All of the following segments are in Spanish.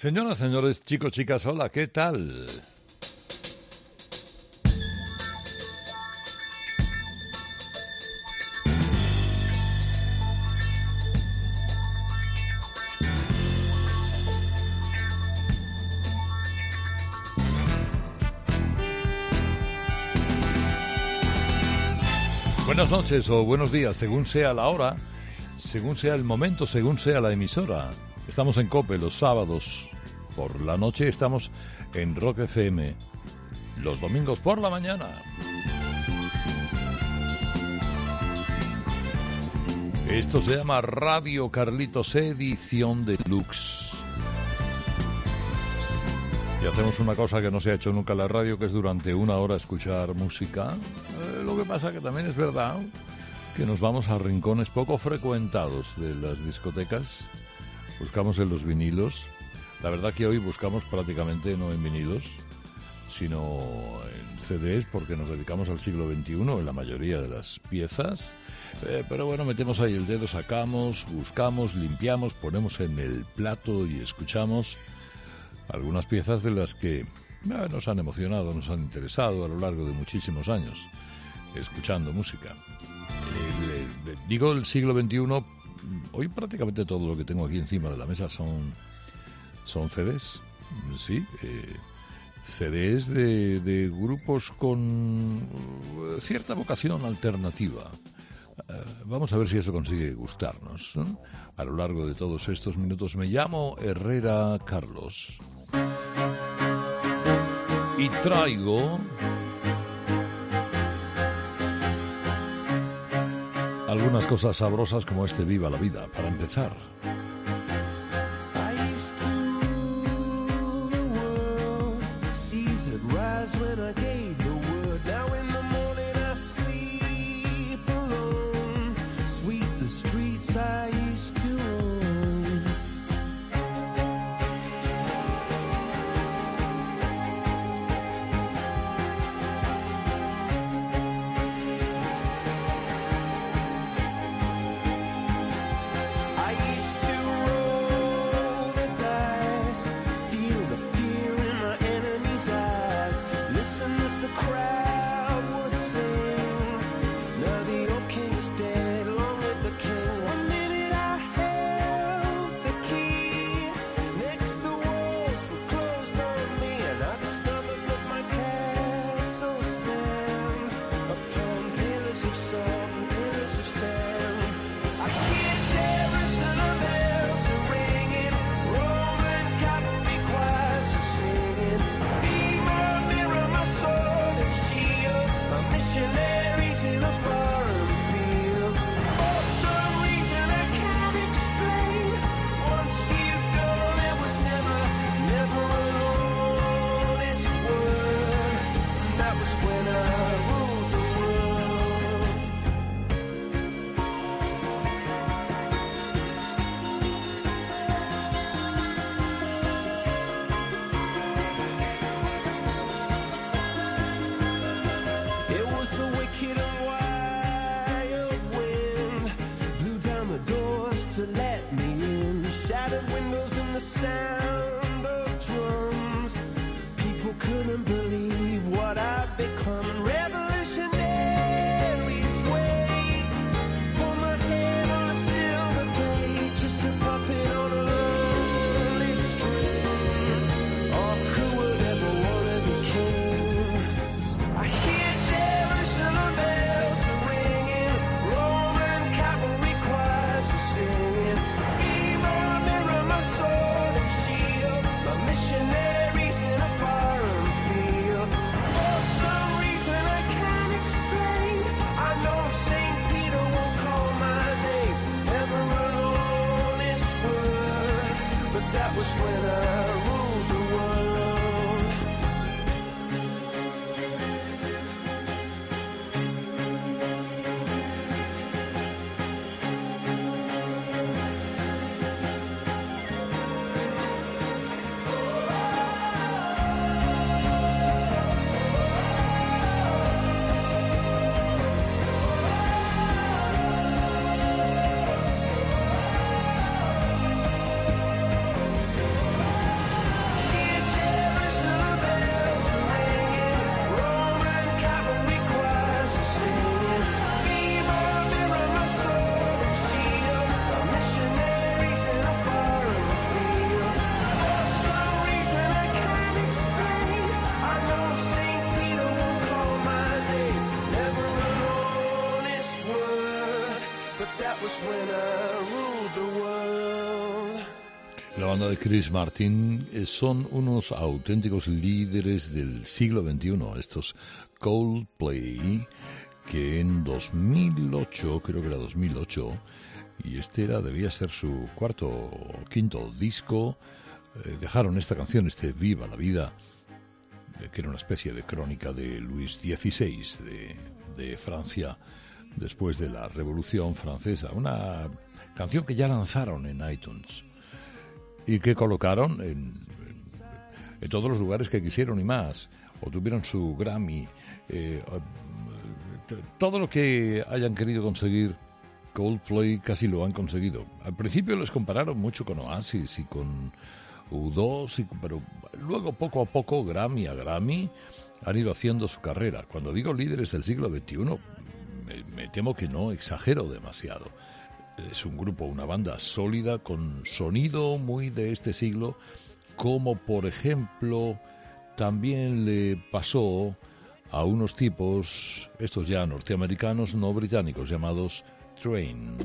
Señoras, señores, chicos, chicas, hola, ¿qué tal? Buenas noches o buenos días, según sea la hora, según sea el momento, según sea la emisora. Estamos en Cope los sábados por la noche, estamos en Rock FM los domingos por la mañana. Esto se llama Radio Carlitos Edición Deluxe. Y hacemos una cosa que no se ha hecho nunca en la radio, que es durante una hora escuchar música. Eh, lo que pasa que también es verdad que nos vamos a rincones poco frecuentados de las discotecas. Buscamos en los vinilos. La verdad que hoy buscamos prácticamente no en vinilos, sino en CDs, porque nos dedicamos al siglo XXI en la mayoría de las piezas. Eh, pero bueno, metemos ahí el dedo, sacamos, buscamos, limpiamos, ponemos en el plato y escuchamos algunas piezas de las que eh, nos han emocionado, nos han interesado a lo largo de muchísimos años escuchando música. digo el siglo XXI, hoy prácticamente todo lo que tengo aquí encima de la mesa son, son CDs, sí, eh, CDs de, grupos con eh, cierta vocación alternativa. vamos a ver si eso consigue gustarnos. A lo largo de todos estos minutos me llamo Herrera Carlos y traigo algunas cosas sabrosas como este Viva la Vida, para empezar. sound. Banda de Chris Martin eh, son unos auténticos líderes del siglo XXI, estos Coldplay, que en 2008, creo que era 2008, y este era, debía ser su cuarto o quinto disco, eh, dejaron esta canción, este Viva la Vida, eh, que era una especie de crónica de Luis XVI de Francia después de la Revolución Francesa, una canción que ya lanzaron en iTunes y que colocaron en, todos los lugares que quisieron y más, o tuvieron su Grammy, eh, todo lo que hayan querido conseguir Coldplay casi lo han conseguido. Al principio les compararon mucho con Oasis y con U2, pero luego poco a poco, Grammy a Grammy, han ido haciendo su carrera. Cuando digo líderes del siglo XXI, me temo que no exagero demasiado. Es un grupo, una banda sólida con sonido muy de este siglo, como por ejemplo también le pasó a unos tipos, estos ya norteamericanos, no británicos, llamados Train.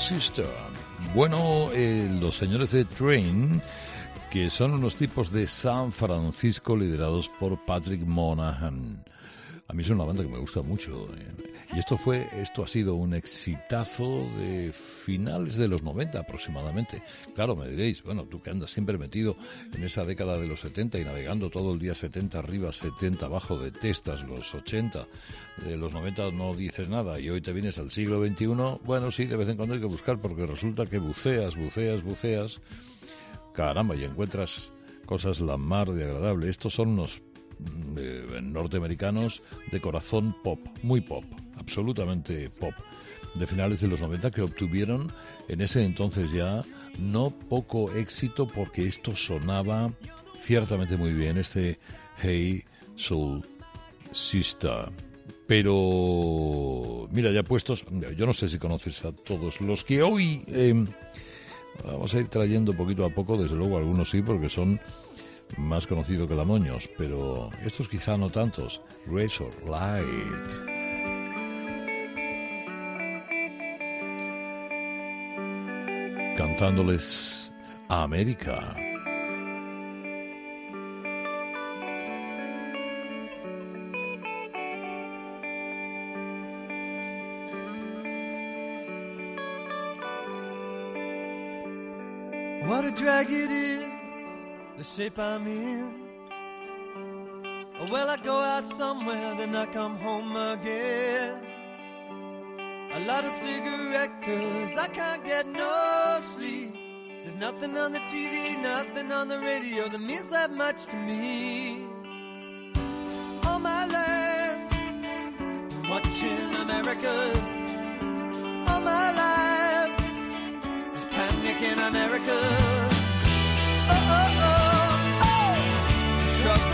Sister. Bueno, eh, los señores de Train, que son unos tipos de San Francisco liderados por Patrick Monahan. A mí es una banda que me gusta mucho. Eh. Y esto fue, esto ha sido un exitazo de finales de los 90 aproximadamente. Claro, me diréis, bueno, tú que andas siempre metido en esa década de los 70 y navegando todo el día 70 arriba, 70 abajo, detestas los 80, de los 90 no dices nada y hoy te vienes al siglo XXI, bueno, sí, de vez en cuando hay que buscar porque resulta que buceas, buceas, buceas, caramba, y encuentras cosas la mar de agradable. Estos son unos mm, norteamericanos de corazón pop, muy pop absolutamente pop de finales de los 90 que obtuvieron en ese entonces ya no poco éxito porque esto sonaba ciertamente muy bien, este Hey Soul Sister. Pero, mira, ya puestos, yo no sé si conoces a todos los que hoy em, vamos a ir trayendo poquito a poco, desde luego algunos sí, porque son más conocidos que la Moños, pero estos quizá no tantos. Razor Light. cantándoles a América. What a drag it is, the shape I'm in. Well, I go out somewhere, then I come home again. A lot of cigarette cause I can't get no sleep. There's nothing on the TV, nothing on the radio that means that much to me. All my life, watching America. All my life, there's panic in America.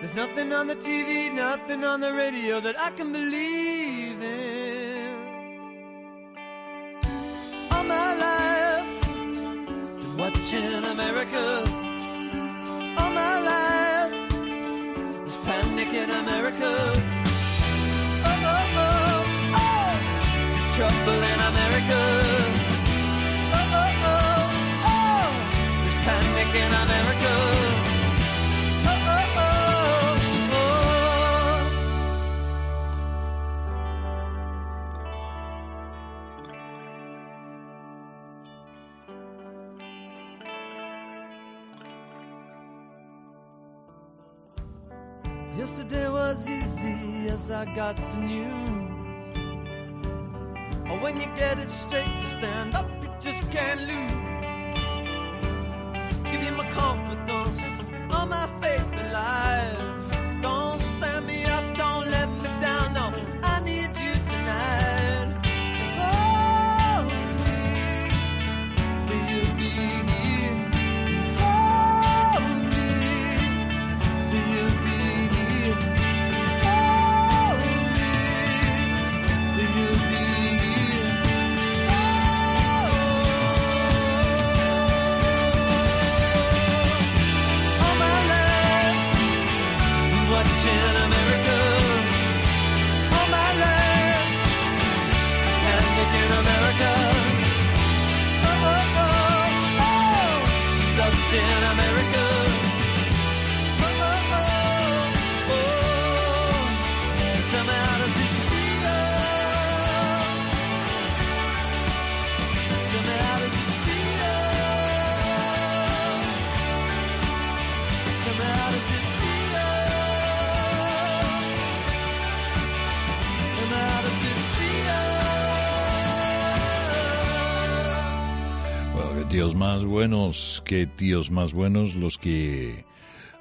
There's nothing on the TV, nothing on the radio that I can believe got to más buenos, qué tíos más buenos los que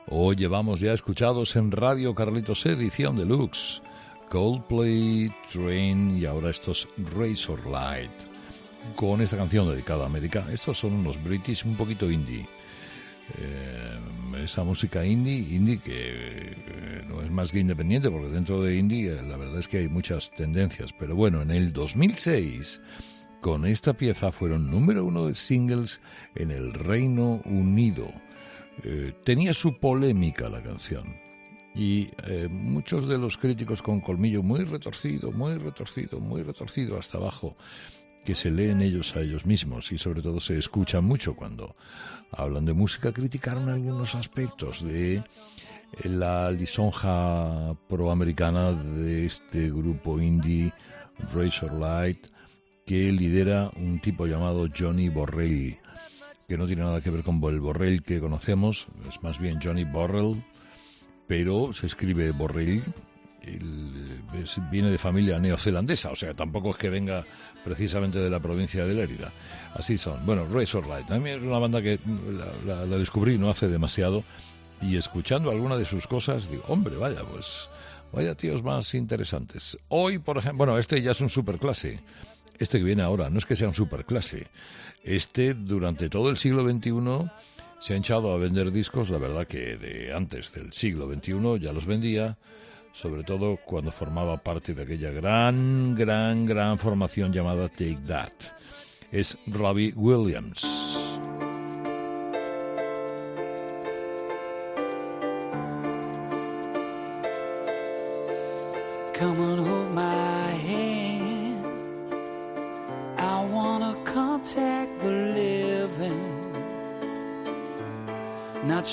hoy llevamos ya escuchados en Radio Carlitos Edición Deluxe. Coldplay, Train y ahora estos Razor Light. Con esta canción dedicada a América. Estos son unos British un poquito indie. eh, esa música indie, indie que eh, no es más que independiente, porque dentro de indie eh, la verdad es que hay muchas tendencias. Pero bueno, en el 2006, con esta pieza fueron número uno de singles en el Reino Unido. tenía su polémica la canción. Y muchos de los críticos con colmillo muy retorcido, muy retorcido, muy retorcido hasta abajo, que se leen ellos a ellos mismos y sobre todo se escuchan mucho cuando hablan de música, criticaron algunos aspectos de la lisonja proamericana de este grupo indie Razor Light que lidera un tipo llamado Johnny Borrell, que no tiene nada que ver con el Borrell que conocemos, es más bien Johnny Borrell, pero se escribe Borrell viene de familia neozelandesa, o sea, tampoco es que venga precisamente de la provincia de Lérida. Así son. Bueno, Razor Light, también es una banda que la, descubrí no hace demasiado y escuchando alguna de sus cosas digo, hombre, vaya, pues vaya tíos más interesantes. Hoy, por ejemplo, bueno, este ya es un superclase. Este que viene ahora, no es que sea un superclase. Este, durante todo el siglo XXI, se ha echado a vender discos, la verdad que de antes del siglo XXI ya los vendía sobre todo cuando formaba parte de aquella gran, gran, gran formación llamada Take That. Es Robbie Williams.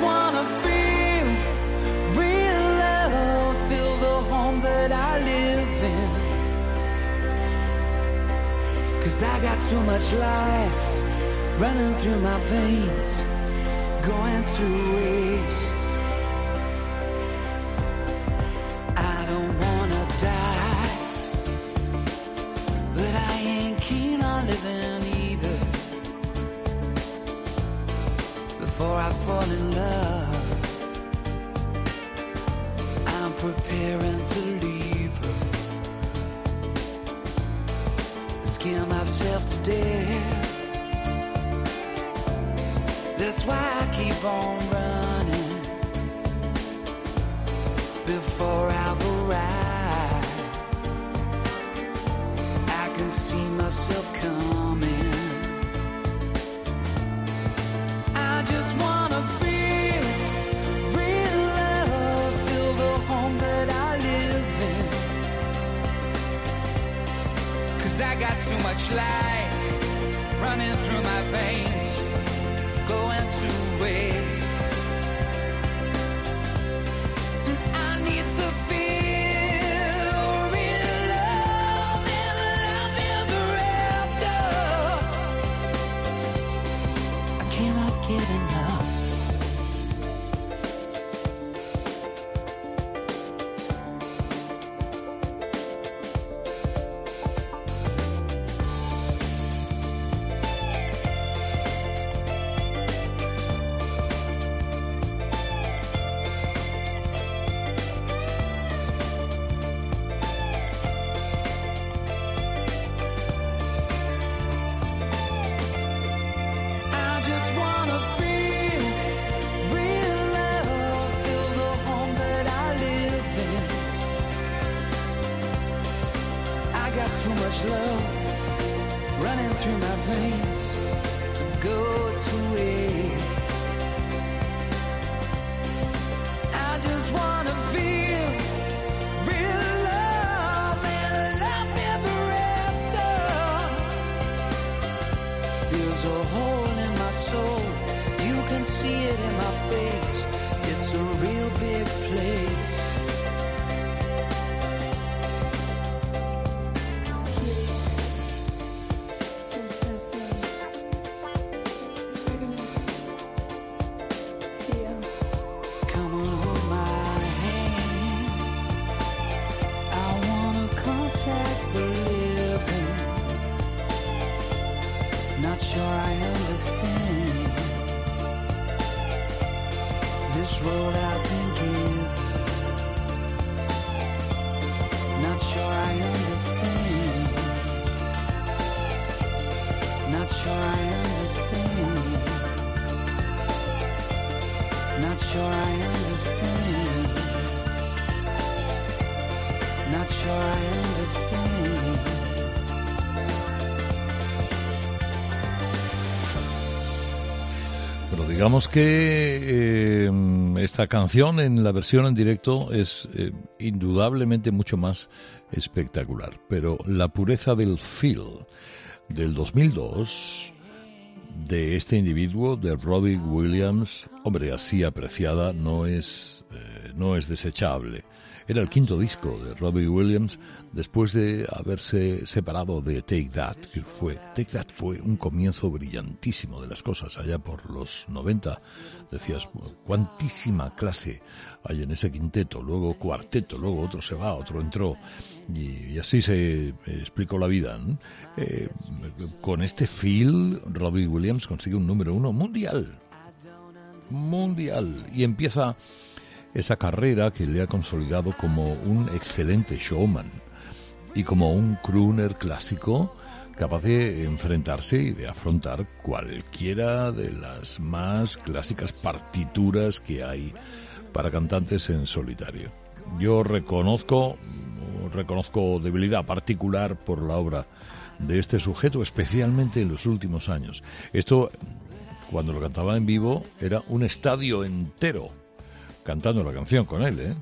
I wanna feel. Real love, feel the home that I live in. Cause I got too much life running through my veins, going to waste. I don't wanna die, but I ain't keen on living either. Before I fall in love. Death. That's why I keep on running before I've arrived. I can see myself coming. I just wanna feel. Real love, feel the home that I live in. Cause I got too much life love running through my veins to go digamos que eh, esta canción en la versión en directo es eh, indudablemente mucho más espectacular. Pero la pureza del feel del 2002 de este individuo, de Robbie Williams, hombre, así apreciada, no es, eh, no es desechable. Era el quinto disco de Robbie Williams después de haberse separado de Take That, que fue Take That fue un comienzo brillantísimo de las cosas allá por los 90. Decías, cuantísima clase hay en ese quinteto, luego cuarteto, luego otro se va, otro entró y, así se explicó la vida. Eh, con este feel, Robbie Williams consigue un número uno mundial. Mundial. Y empieza esa carrera que le ha consolidado como un excelente showman y como un crooner clásico capaz de enfrentarse y de afrontar cualquiera de las más clásicas partituras que hay para cantantes en solitario. Yo reconozco reconozco debilidad particular por la obra de este sujeto, especialmente en los últimos años. Esto, cuando lo cantaba en vivo, era un estadio entero cantando la canción con él. ¿eh?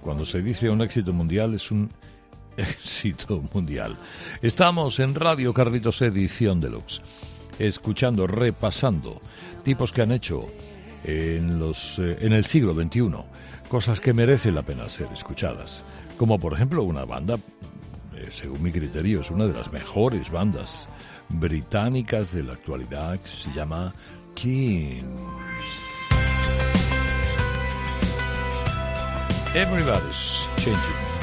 Cuando se dice un éxito mundial es un éxito mundial. Estamos en Radio Carlitos Edición Deluxe, escuchando, repasando tipos que han hecho en, los, eh, en el siglo XXI cosas que merecen la pena ser escuchadas. Como por ejemplo una banda, eh, según mi criterio, es una de las mejores bandas británicas de la actualidad que se llama Kings. Everybody's changing.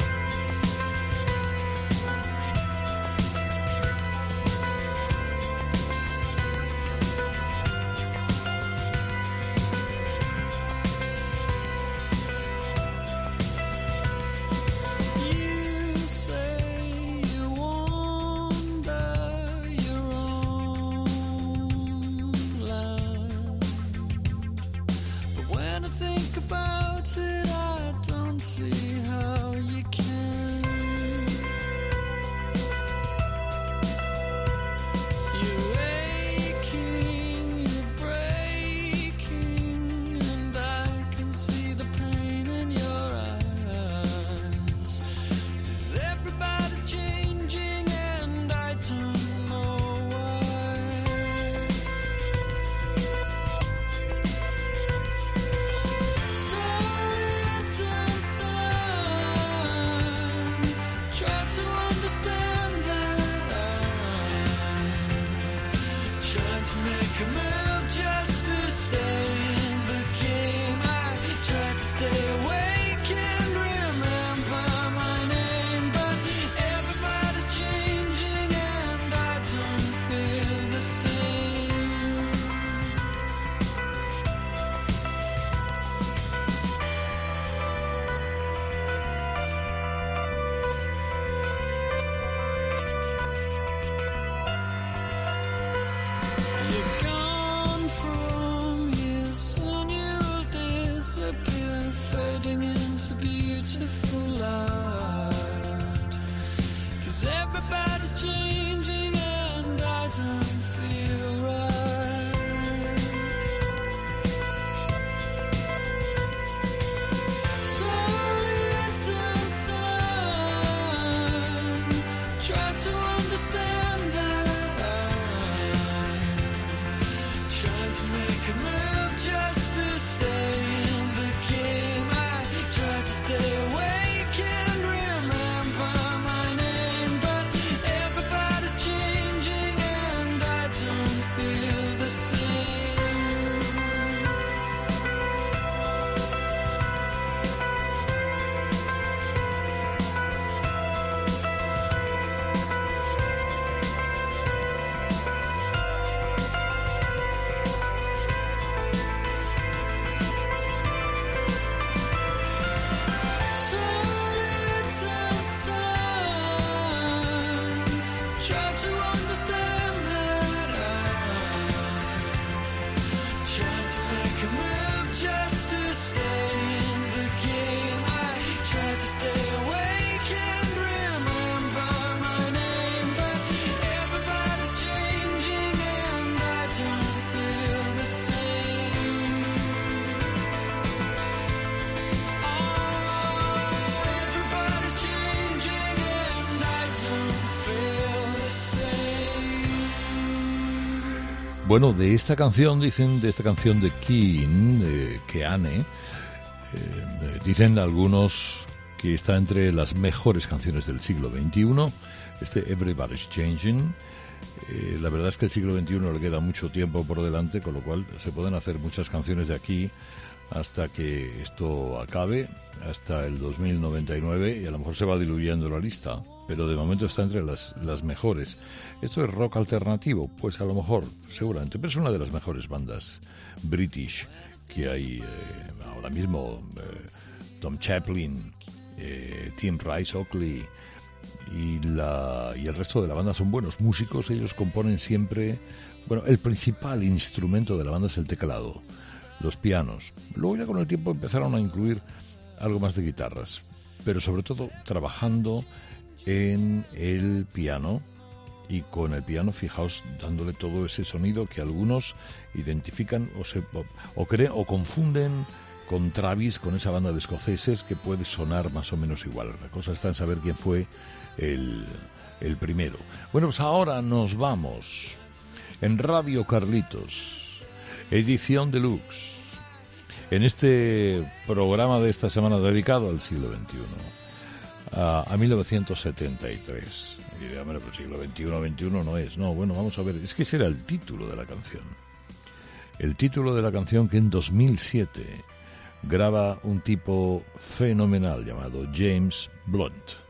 Bueno, de esta canción, dicen, de esta canción de Keen, de Keane, eh, dicen algunos que está entre las mejores canciones del siglo XXI, este Everybody's Changing. Eh, la verdad es que el siglo XXI le queda mucho tiempo por delante, con lo cual se pueden hacer muchas canciones de aquí hasta que esto acabe, hasta el 2099, y a lo mejor se va diluyendo la lista, pero de momento está entre las, las mejores. ¿Esto es rock alternativo? Pues a lo mejor, seguramente, pero es una de las mejores bandas british que hay eh, ahora mismo. eh, Tom Chaplin, Tim Rice Oakley y, la, y el resto de la banda son buenos músicos. Ellos componen siempre. Bueno, el principal instrumento de la banda es el teclado, los pianos. Luego, ya con el tiempo, empezaron a incluir algo más de guitarras, pero sobre todo trabajando en el piano y con el piano, fijaos, dándole todo ese sonido que algunos identifican o, se, o, o o confunden con Travis, con esa banda de escoceses que puede sonar más o menos igual. La cosa está en saber quién fue el, el primero. Bueno, pues ahora nos vamos en Radio Carlitos, edición deluxe, en este programa de esta semana dedicado al siglo XXI, a, a 1973. Y diré, hombre, pues siglo XXI, XXI no es. No, bueno, vamos a ver, es que ese era el título de la canción. El título de la canción que en 2007 graba un tipo fenomenal llamado James Blunt.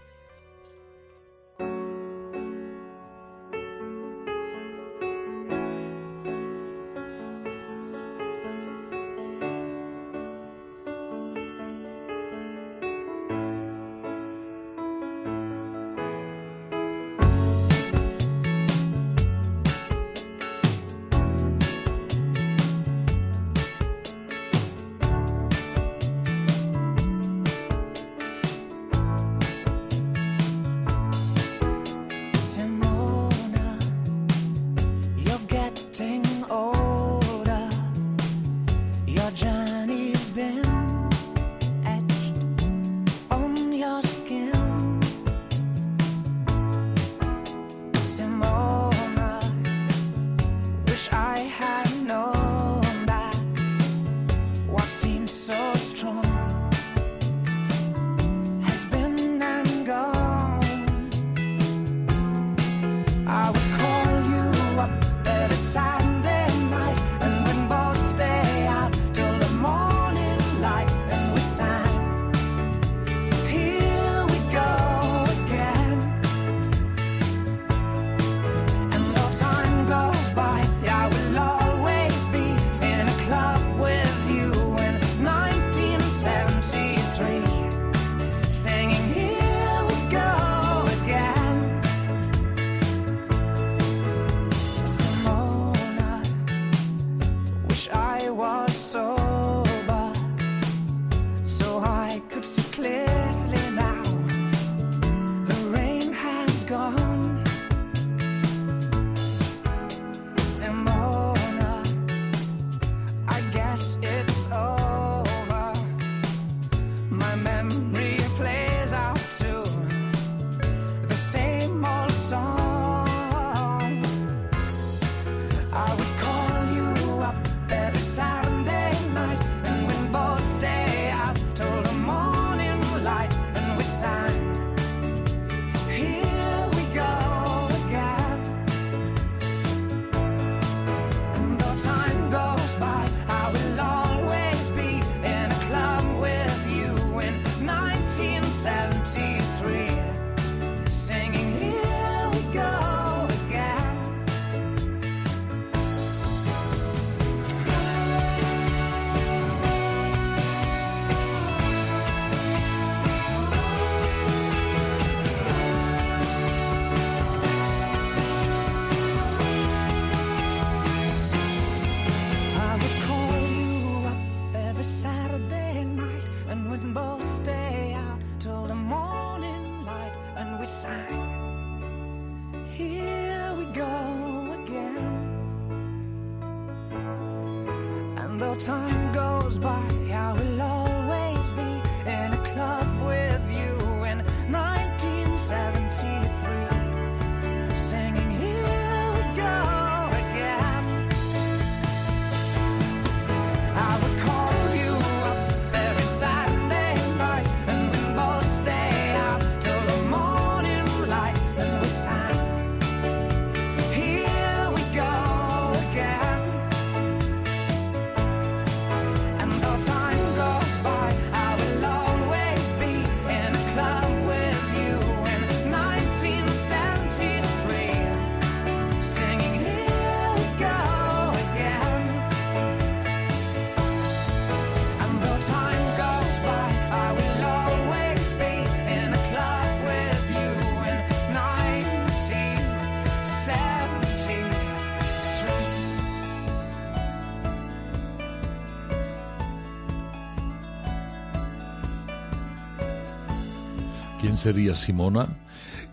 Sería Simona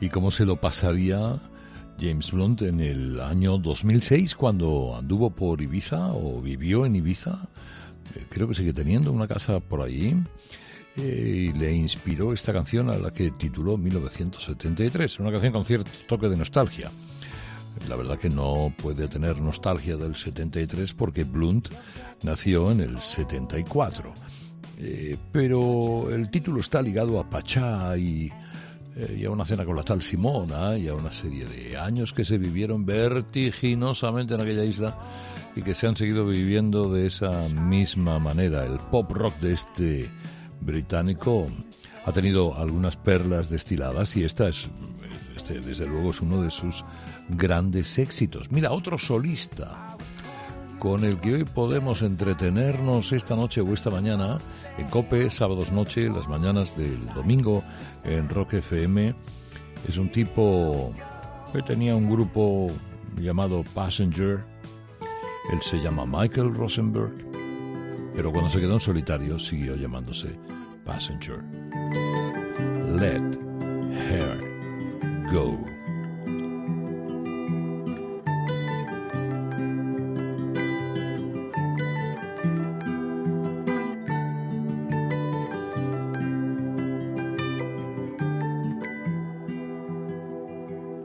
y cómo se lo pasaría James Blunt en el año 2006 cuando anduvo por Ibiza o vivió en Ibiza. Eh, Creo que sigue teniendo una casa por allí. eh, y le inspiró esta canción a la que tituló 1973, una canción con cierto toque de nostalgia. La verdad que no puede tener nostalgia del 73 porque Blunt nació en el 74. Eh, pero el título está ligado a Pachá y, eh, y a una cena con la tal Simona y a una serie de años que se vivieron vertiginosamente en aquella isla y que se han seguido viviendo de esa misma manera. El pop rock de este británico ha tenido algunas perlas destiladas y esta es, este, desde luego, es uno de sus grandes éxitos. Mira, otro solista con el que hoy podemos entretenernos esta noche o esta mañana en Cope, sábados noche, las mañanas del domingo en Rock FM. Es un tipo que tenía un grupo llamado Passenger. Él se llama Michael Rosenberg, pero cuando se quedó en solitario siguió llamándose Passenger. Let her go.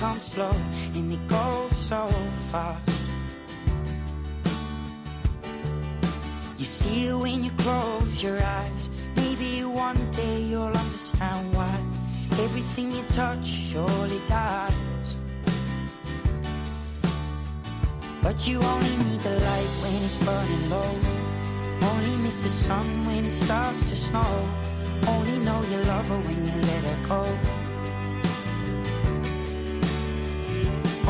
But dreams come slow and it goes so fast. You see it when you close your eyes. Maybe one day you'll understand why everything you touch surely dies. But you only need the light when it's burning low. Only miss the sun when it starts to snow. Only know you love her when you let her go.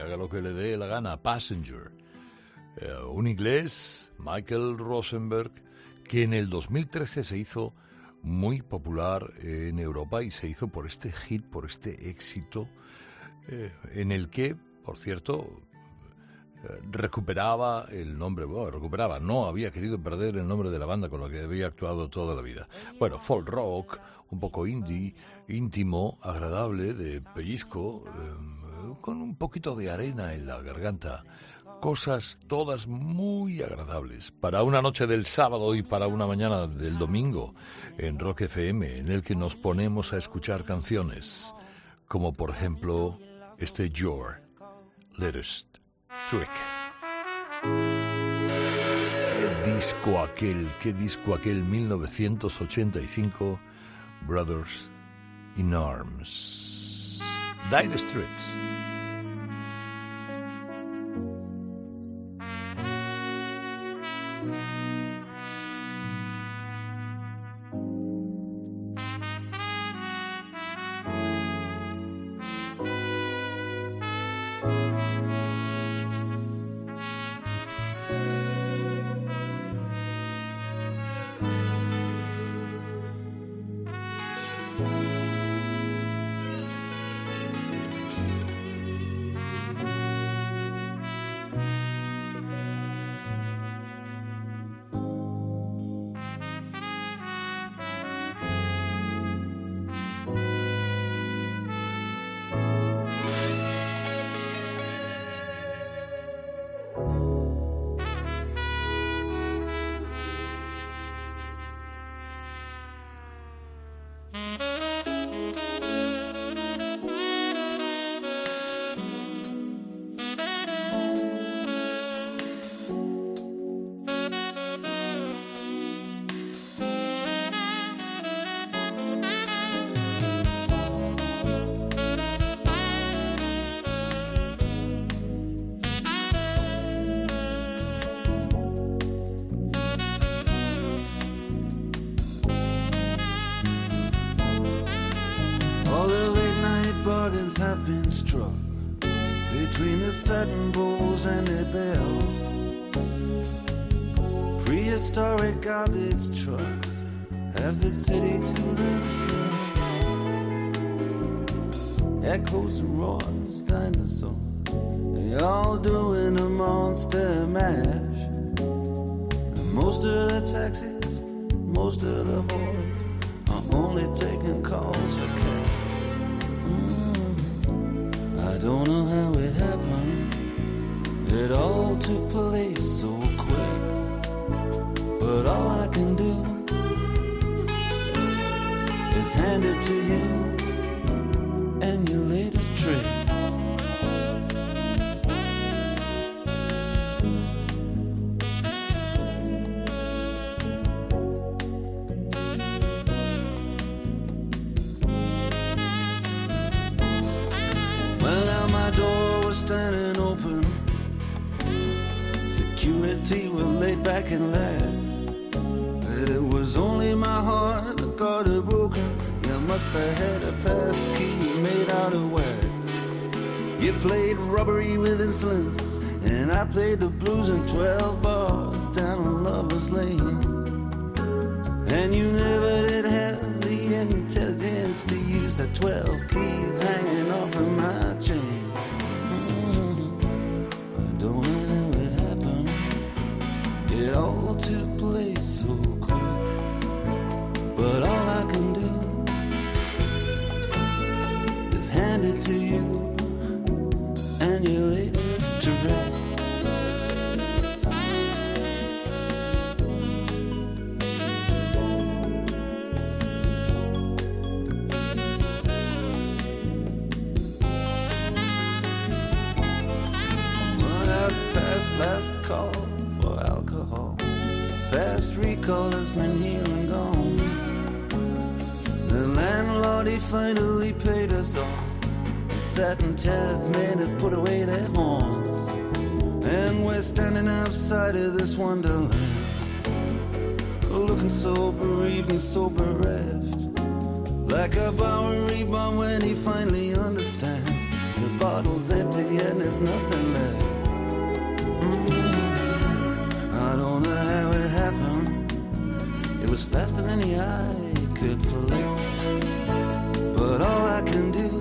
haga lo que le dé la gana. Passenger. Eh, un inglés, Michael Rosenberg, que en el 2013 se hizo muy popular en Europa y se hizo por este hit, por este éxito, eh, en el que, por cierto, eh, recuperaba el nombre, bueno, recuperaba, no había querido perder el nombre de la banda con la que había actuado toda la vida. Bueno, folk rock, un poco indie, íntimo, agradable, de pellizco, eh, con un poquito de arena en la garganta. Cosas todas muy agradables para una noche del sábado y para una mañana del domingo en Rock FM, en el que nos ponemos a escuchar canciones, como por ejemplo este Your Latest Trick. ¿Qué disco aquel? ¿Qué disco aquel 1985? Brothers in Arms. Dire Straits. Struck between the satin bowls and the bells. Prehistoric garbage trucks have the city to themselves. Echoes and roars, is hand it to you and your latest trick. Well, now my door was standing open. Security were laid back and lax. Must have had a pass key made out of wax. You played rubbery with insolence, and I played the blues in 12 bars down on Lover's Lane. And you never did have the intelligence to use the 12 keys hanging off of my chain. Like a Bowery bum when he finally understands. The bottle's empty and there's nothing left. Mm. I don't know how it happened. It was faster than the eye could flick. But all I can do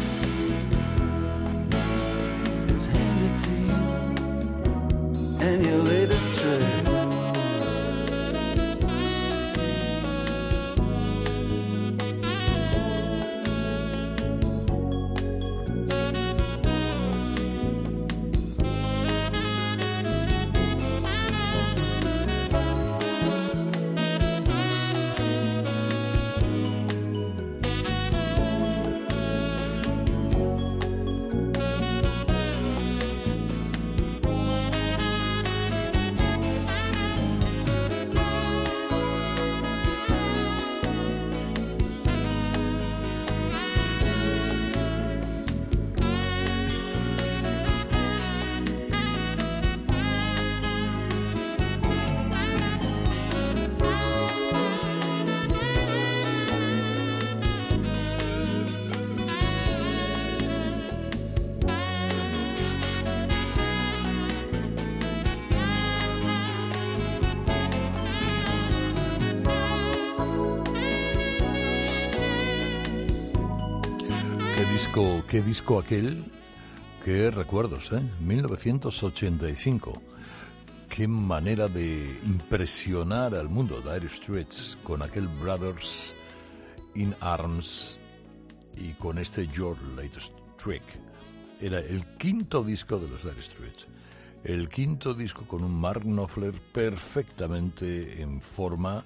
is hand it to you and your latest trick. Disco, aquel? Qué recuerdos, ¿eh? 1985. Qué manera de impresionar al mundo, Dire Straits, con aquel Brothers in Arms y con este Your Latest Trick. Era el quinto disco de los Dire Straits. El quinto disco con un Mark Knopfler perfectamente en forma.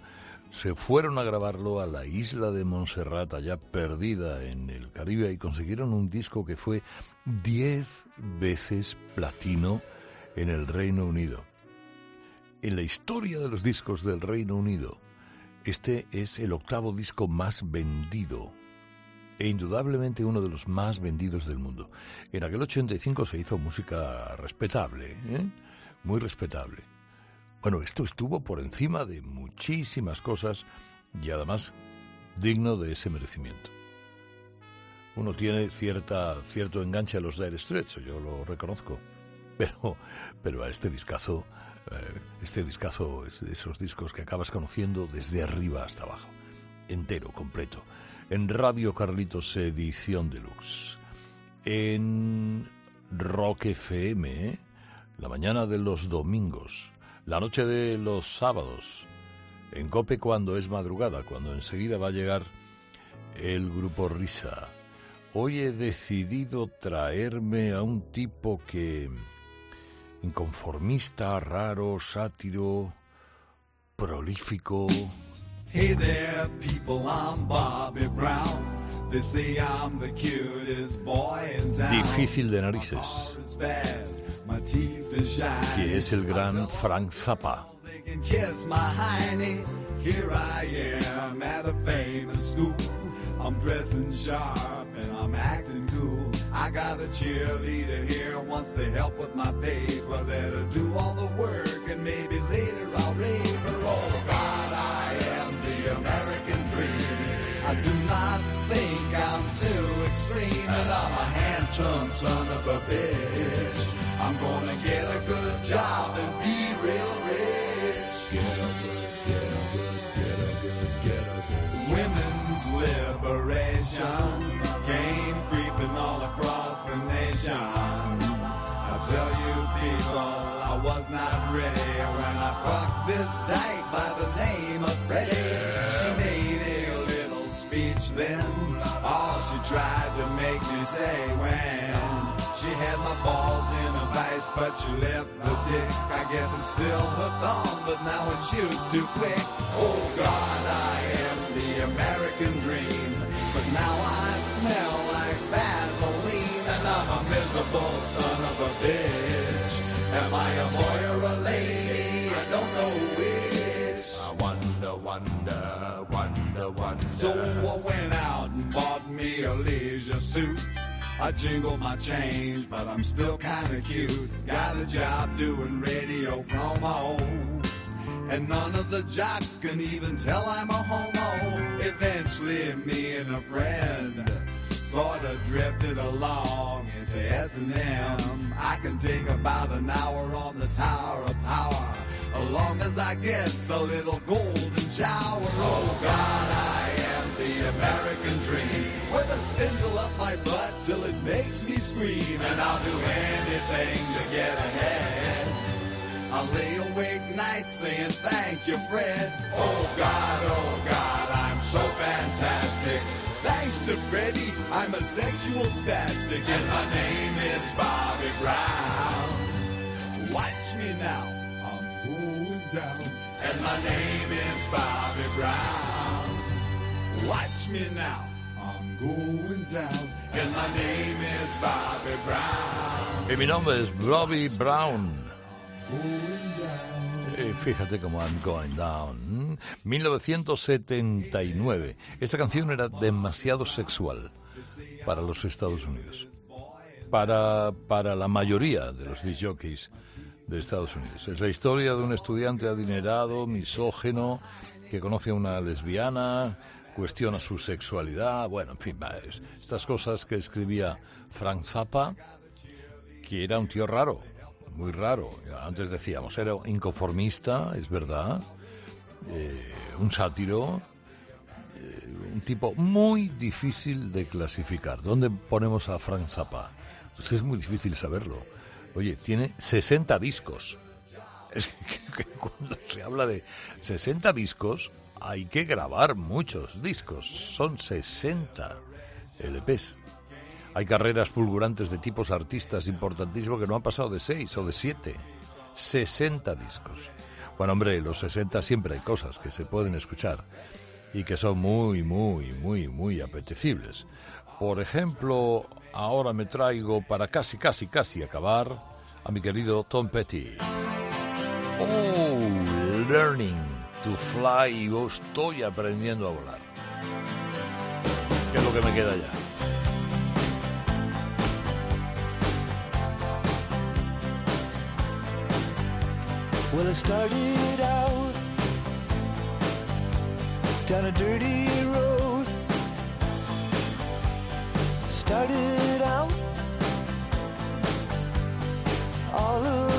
Se fueron a grabarlo a la isla de Montserrat, allá perdida en el Caribe, y consiguieron un disco que fue 10 veces platino en el Reino Unido. En la historia de los discos del Reino Unido, este es el octavo disco más vendido e indudablemente uno de los más vendidos del mundo. En aquel 85 se hizo música respetable, ¿eh? muy respetable. Bueno, esto estuvo por encima de muchísimas cosas y además digno de ese merecimiento. Uno tiene cierta, cierto enganche a los Dire Straits, yo lo reconozco, pero, pero a este discazo, eh, este discazo es de esos discos que acabas conociendo desde arriba hasta abajo, entero, completo, en Radio Carlitos Edición Deluxe, en Rock FM, ¿eh? la mañana de los domingos, la noche de los sábados, en Cope cuando es madrugada, cuando enseguida va a llegar el grupo Risa. Hoy he decidido traerme a un tipo que... inconformista, raro, sátiro, prolífico... Hey there, people, I'm Bobby Brown. They say I'm the cutest boy in town. Difícil de My narices, heart my teeth is shining. que es el gran Frank Zappa. They can kiss my hiney. Here I am at a famous school. I'm dressing sharp and I'm acting cool. I got a cheerleader here wants to help with my paper. Let her do all the work and maybe later I'll rave her. Oh God, I am the American extreme, I'm a handsome son of a bitch. I'm gonna get a good job and be real rich. Get a good, get a good, get a good, get a good. Women's liberation came creeping all across the nation. I tell you people, I was not ready when I fucked this dyke by the name of Freddie. She made a little speech then, tried to make me say when she had my balls in a vice, but she left the dick. I guess it's still hooked on, but now it shoots too quick. Oh God, I am the American dream, but now I smell like Vaseline, and I'm a miserable son of a bitch. Am I a boy or a lady? I don't know which. I wonder, wonder, wonder, wonder. So uh, I went out bought me a leisure suit. I jingle my change, but I'm still kinda cute. Got a job doing radio promo. And none of the jocks can even tell I'm a homo. Eventually, me and a friend sort of drifted along into S&M. I can take about an hour on the Tower of Power, as long as I get a little golden shower. Oh God, I am the American dream, with a spindle up my butt till it makes me scream, and I'll do anything to get ahead. I lay awake nights saying thank you, Fred. Oh God, oh God, I'm so fantastic. Thanks to Freddie, I'm a sexual spastic, and my name is Bobby Brown. Watch me now, I'm going down, and my name is Bobby Brown. Watch me now, I'm going down, and my name is Bobby Brown. Y mi nombre es Bobby Brown. Eh, fíjate cómo I'm going down. 1979. Esta canción era demasiado sexual para los Estados Unidos. Para, para la mayoría de los disc jockeys de Estados Unidos. Es la historia de un estudiante adinerado, misógeno, que conoce a una lesbiana, cuestiona su sexualidad, bueno, en fin, estas cosas que escribía Frank Zappa, que era un tío raro, muy raro. Antes decíamos, era inconformista, es verdad, eh, un sátiro, eh, un tipo muy difícil de clasificar. ¿Dónde ponemos a Frank Zappa? Pues es muy difícil saberlo. Oye, tiene 60 discos. Es que cuando se habla de 60 discos, hay que grabar muchos discos. Son 60 LPs. Hay carreras fulgurantes de tipos artistas importantísimos que no han pasado de 6 o de 7. 60 discos. Bueno, hombre, los 60 siempre hay cosas que se pueden escuchar y que son muy, muy, muy, muy apetecibles. Por ejemplo, ahora me traigo para casi, casi, casi acabar a mi querido Tom Petty. Oh, learning to fly. Yo estoy aprendiendo a volar. ¿Qué es lo que me queda ya? Well, I started out down a dirty road. Started out all alone,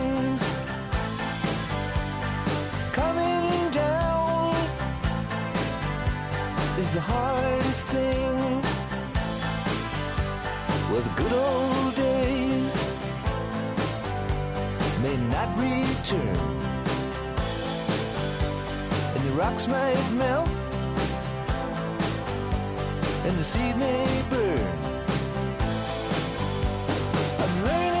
The hardest thing. Well, the good old days may not return and the rocks might melt, and the seed may burn. I'm learning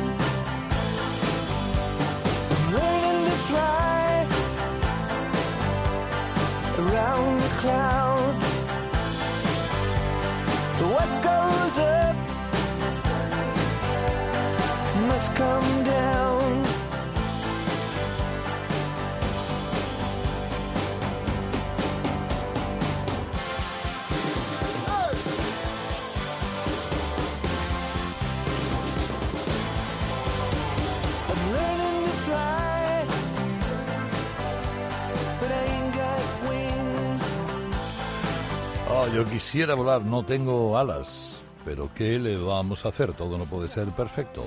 Yo quisiera volar, no tengo alas, pero ¿qué le vamos a hacer? Todo no puede ser perfecto.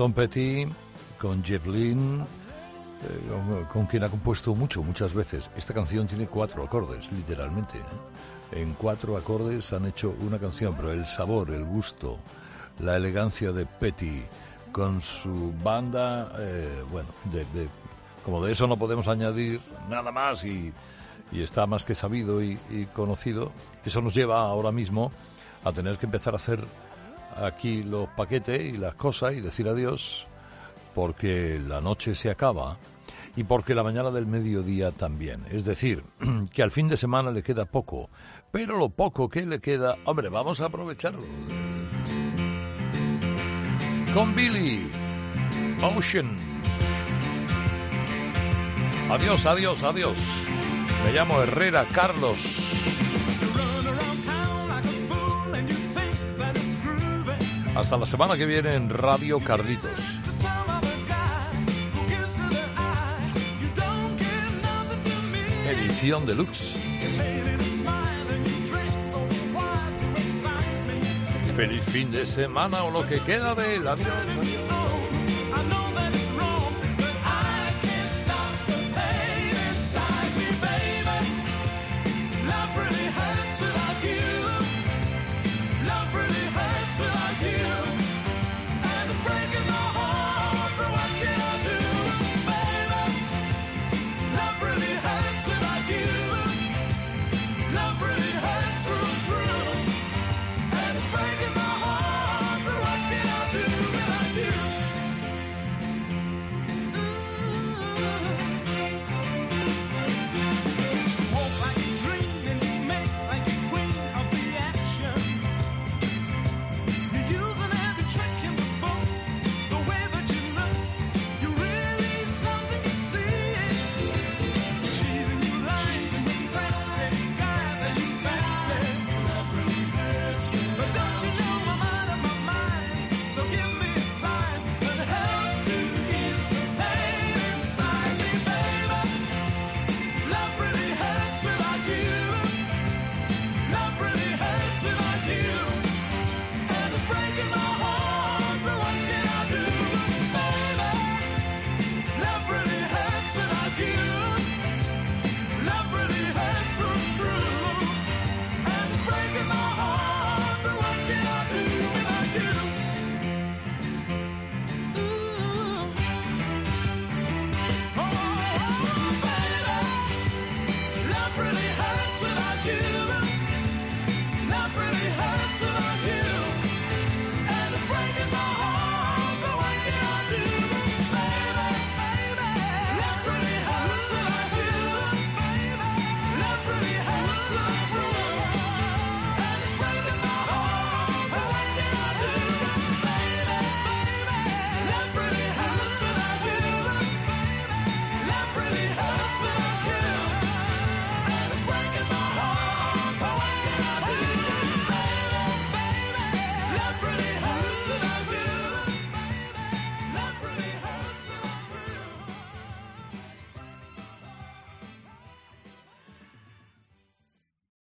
Tom Petty con Jeff Lynne, eh, con, quien ha compuesto mucho, muchas veces. Esta canción tiene cuatro acordes, literalmente. ¿eh? En cuatro acordes han hecho una canción, pero el sabor, el gusto, la elegancia de Petty con su banda, eh, bueno, de- como de eso no podemos añadir nada más y, y está más que sabido y, y conocido, eso nos lleva ahora mismo a tener que empezar a hacer aquí los paquetes y las cosas y decir adiós porque la noche se acaba y porque la mañana del mediodía también. Es decir, que al fin de semana le queda poco, pero lo poco que le queda, hombre, vamos a aprovecharlo. Con Billy, Ocean. Adiós, adiós, adiós. Me llamo Herrera Carlos. Hasta la semana que viene en Radio Carlitos. Edición deluxe. Feliz fin de semana o lo que queda de. Adiós, adiós.